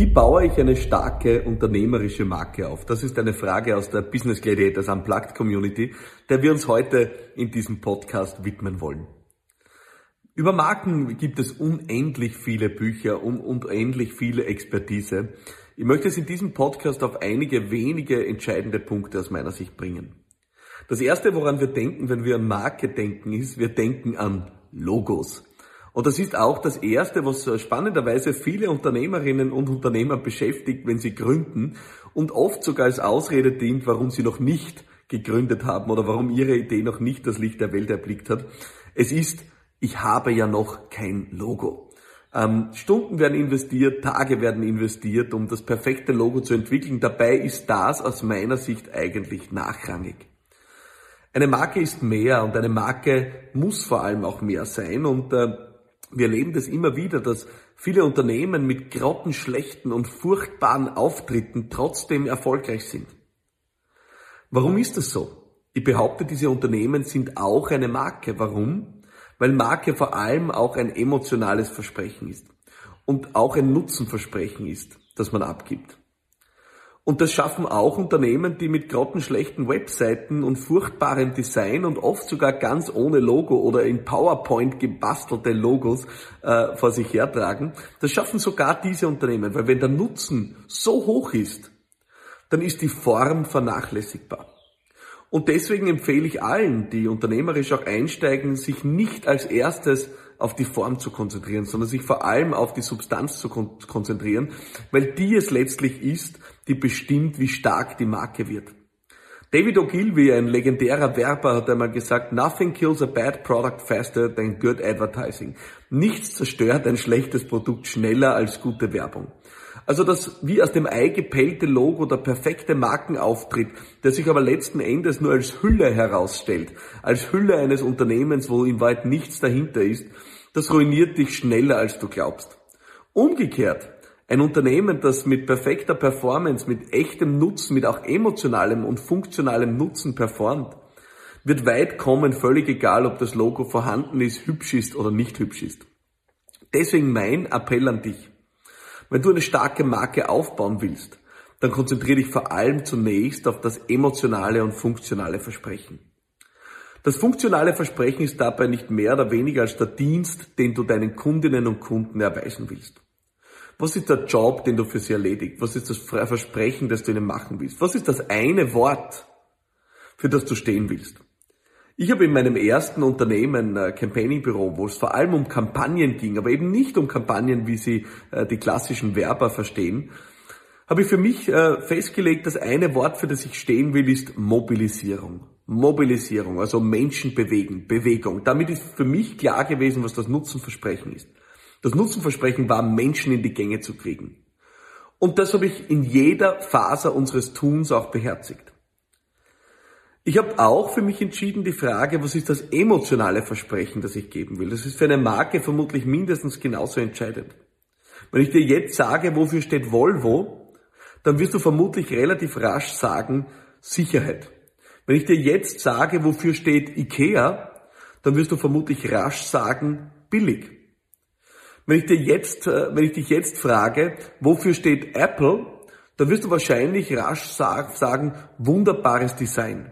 Wie baue ich eine starke unternehmerische Marke auf? Das ist eine Frage aus der Business Gladiators Unplugged Community, der wir uns heute in diesem Podcast widmen wollen. Über Marken gibt es unendlich viele Bücher und unendlich viele Expertise. Ich möchte es in diesem Podcast auf einige wenige entscheidende Punkte aus meiner Sicht bringen. Das erste, woran wir denken, wenn wir an Marke denken, ist, wir denken an Logos. Und das ist auch das Erste, was spannenderweise viele Unternehmerinnen und Unternehmer beschäftigt, wenn sie gründen und oft sogar als Ausrede dient, warum sie noch nicht gegründet haben oder warum ihre Idee noch nicht das Licht der Welt erblickt hat. Es ist, ich habe ja noch kein Logo. Ähm, Stunden werden investiert, Tage werden investiert, um das perfekte Logo zu entwickeln. Dabei ist das aus meiner Sicht eigentlich nachrangig. Eine Marke ist mehr und eine Marke muss vor allem auch mehr sein und äh, wir erleben das immer wieder, dass viele Unternehmen mit grottenschlechten und furchtbaren Auftritten trotzdem erfolgreich sind. Warum ist das so? Ich behaupte, diese Unternehmen sind auch eine Marke. Warum? Weil Marke vor allem auch ein emotionales Versprechen ist und auch ein Nutzenversprechen ist, das man abgibt. Und das schaffen auch Unternehmen, die mit grottenschlechten Webseiten und furchtbarem Design und oft sogar ganz ohne Logo oder in PowerPoint gebastelte Logos äh, vor sich hertragen. Das schaffen sogar diese Unternehmen, weil wenn der Nutzen so hoch ist, dann ist die Form vernachlässigbar. Und deswegen empfehle ich allen, die unternehmerisch auch einsteigen, sich nicht als erstes auf die Form zu konzentrieren, sondern sich vor allem auf die Substanz zu kon konzentrieren, weil die es letztlich ist, die bestimmt, wie stark die Marke wird. David Ogilvy, ein legendärer Werber, hat einmal gesagt, nothing kills a bad product faster than good advertising. Nichts zerstört ein schlechtes Produkt schneller als gute Werbung. Also das wie aus dem Ei gepellte Logo, der perfekte Markenauftritt, der sich aber letzten Endes nur als Hülle herausstellt, als Hülle eines Unternehmens, wo in weit nichts dahinter ist, das ruiniert dich schneller als du glaubst. Umgekehrt, ein Unternehmen, das mit perfekter Performance, mit echtem Nutzen, mit auch emotionalem und funktionalem Nutzen performt, wird weit kommen, völlig egal, ob das Logo vorhanden ist, hübsch ist oder nicht hübsch ist. Deswegen mein Appell an dich. Wenn du eine starke Marke aufbauen willst, dann konzentriere dich vor allem zunächst auf das emotionale und funktionale Versprechen. Das funktionale Versprechen ist dabei nicht mehr oder weniger als der Dienst, den du deinen Kundinnen und Kunden erweisen willst. Was ist der Job, den du für sie erledigt? Was ist das Versprechen, das du ihnen machen willst? Was ist das eine Wort, für das du stehen willst? Ich habe in meinem ersten Unternehmen, äh, Campaigning Büro, wo es vor allem um Kampagnen ging, aber eben nicht um Kampagnen, wie sie äh, die klassischen Werber verstehen, habe ich für mich äh, festgelegt, das eine Wort, für das ich stehen will, ist Mobilisierung. Mobilisierung, also Menschen bewegen, Bewegung. Damit ist für mich klar gewesen, was das Nutzenversprechen ist. Das Nutzenversprechen war, Menschen in die Gänge zu kriegen. Und das habe ich in jeder Faser unseres Tuns auch beherzigt. Ich habe auch für mich entschieden die Frage, was ist das emotionale Versprechen, das ich geben will. Das ist für eine Marke vermutlich mindestens genauso entscheidend. Wenn ich dir jetzt sage, wofür steht Volvo, dann wirst du vermutlich relativ rasch sagen Sicherheit. Wenn ich dir jetzt sage, wofür steht IKEA, dann wirst du vermutlich rasch sagen billig. Wenn ich dir jetzt, äh, wenn ich dich jetzt frage, wofür steht Apple, dann wirst du wahrscheinlich rasch sagen wunderbares Design.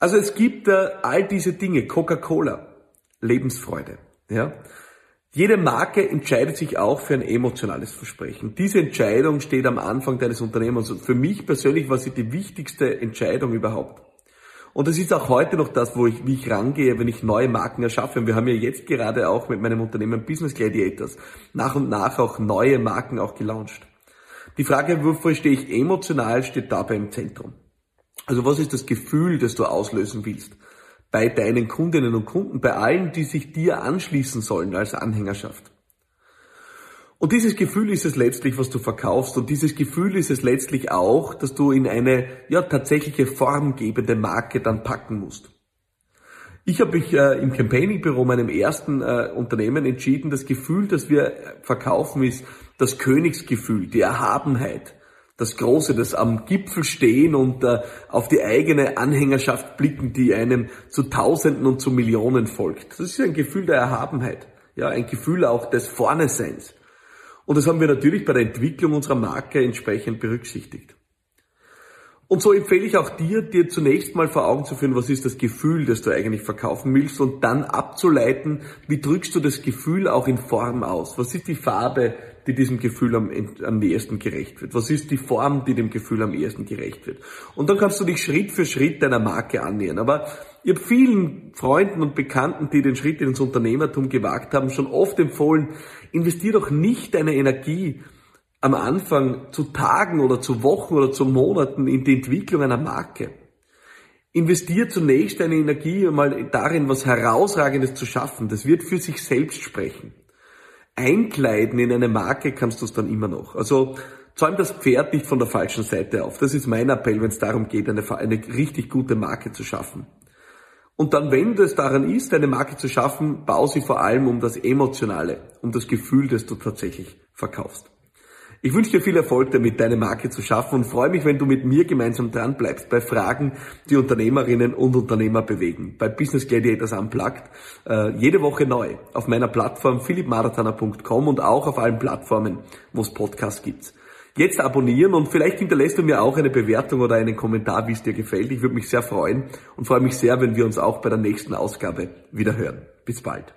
Also es gibt äh, all diese Dinge, Coca-Cola, Lebensfreude, ja. Jede Marke entscheidet sich auch für ein emotionales Versprechen. Diese Entscheidung steht am Anfang deines Unternehmens und für mich persönlich war sie die wichtigste Entscheidung überhaupt. Und das ist auch heute noch das, wo ich, wie ich rangehe, wenn ich neue Marken erschaffe. Und wir haben ja jetzt gerade auch mit meinem Unternehmen Business Gladiators nach und nach auch neue Marken auch gelauncht. Die Frage, wofür stehe ich emotional, steht dabei im Zentrum. Also was ist das Gefühl, das du auslösen willst? Bei deinen Kundinnen und Kunden, bei allen, die sich dir anschließen sollen als Anhängerschaft. Und dieses Gefühl ist es letztlich, was du verkaufst. Und dieses Gefühl ist es letztlich auch, dass du in eine ja, tatsächliche formgebende Marke dann packen musst. Ich habe mich äh, im Campaigning-Büro, meinem ersten äh, Unternehmen, entschieden, das Gefühl, das wir verkaufen, ist das Königsgefühl, die Erhabenheit, das Große, das am Gipfel stehen und äh, auf die eigene Anhängerschaft blicken, die einem zu Tausenden und zu Millionen folgt. Das ist ein Gefühl der Erhabenheit, ja, ein Gefühl auch des Vorneseins. Und das haben wir natürlich bei der Entwicklung unserer Marke entsprechend berücksichtigt. Und so empfehle ich auch dir, dir zunächst mal vor Augen zu führen, was ist das Gefühl, das du eigentlich verkaufen willst und dann abzuleiten, wie drückst du das Gefühl auch in Form aus? Was ist die Farbe, die diesem Gefühl am, am ehesten gerecht wird? Was ist die Form, die dem Gefühl am ehesten gerecht wird? Und dann kannst du dich Schritt für Schritt deiner Marke annähern. Aber ich habe vielen Freunden und Bekannten, die den Schritt ins Unternehmertum gewagt haben, schon oft empfohlen, investier doch nicht deine Energie am Anfang zu Tagen oder zu Wochen oder zu Monaten in die Entwicklung einer Marke. Investier zunächst deine Energie mal darin, was Herausragendes zu schaffen. Das wird für sich selbst sprechen. Einkleiden in eine Marke kannst du es dann immer noch. Also zäum das Pferd nicht von der falschen Seite auf. Das ist mein Appell, wenn es darum geht, eine, eine richtig gute Marke zu schaffen. Und dann, wenn es daran ist, eine Marke zu schaffen, bau sie vor allem um das Emotionale, um das Gefühl, das du tatsächlich verkaufst. Ich wünsche dir viel Erfolg damit, deine Marke zu schaffen und freue mich, wenn du mit mir gemeinsam dran bleibst bei Fragen, die Unternehmerinnen und Unternehmer bewegen. Bei Business Gladiators Unplugged äh, jede Woche neu auf meiner Plattform philippmarathoner.com und auch auf allen Plattformen, wo es Podcasts gibt. Jetzt abonnieren und vielleicht hinterlässt du mir auch eine Bewertung oder einen Kommentar, wie es dir gefällt. Ich würde mich sehr freuen und freue mich sehr, wenn wir uns auch bei der nächsten Ausgabe wieder hören. Bis bald.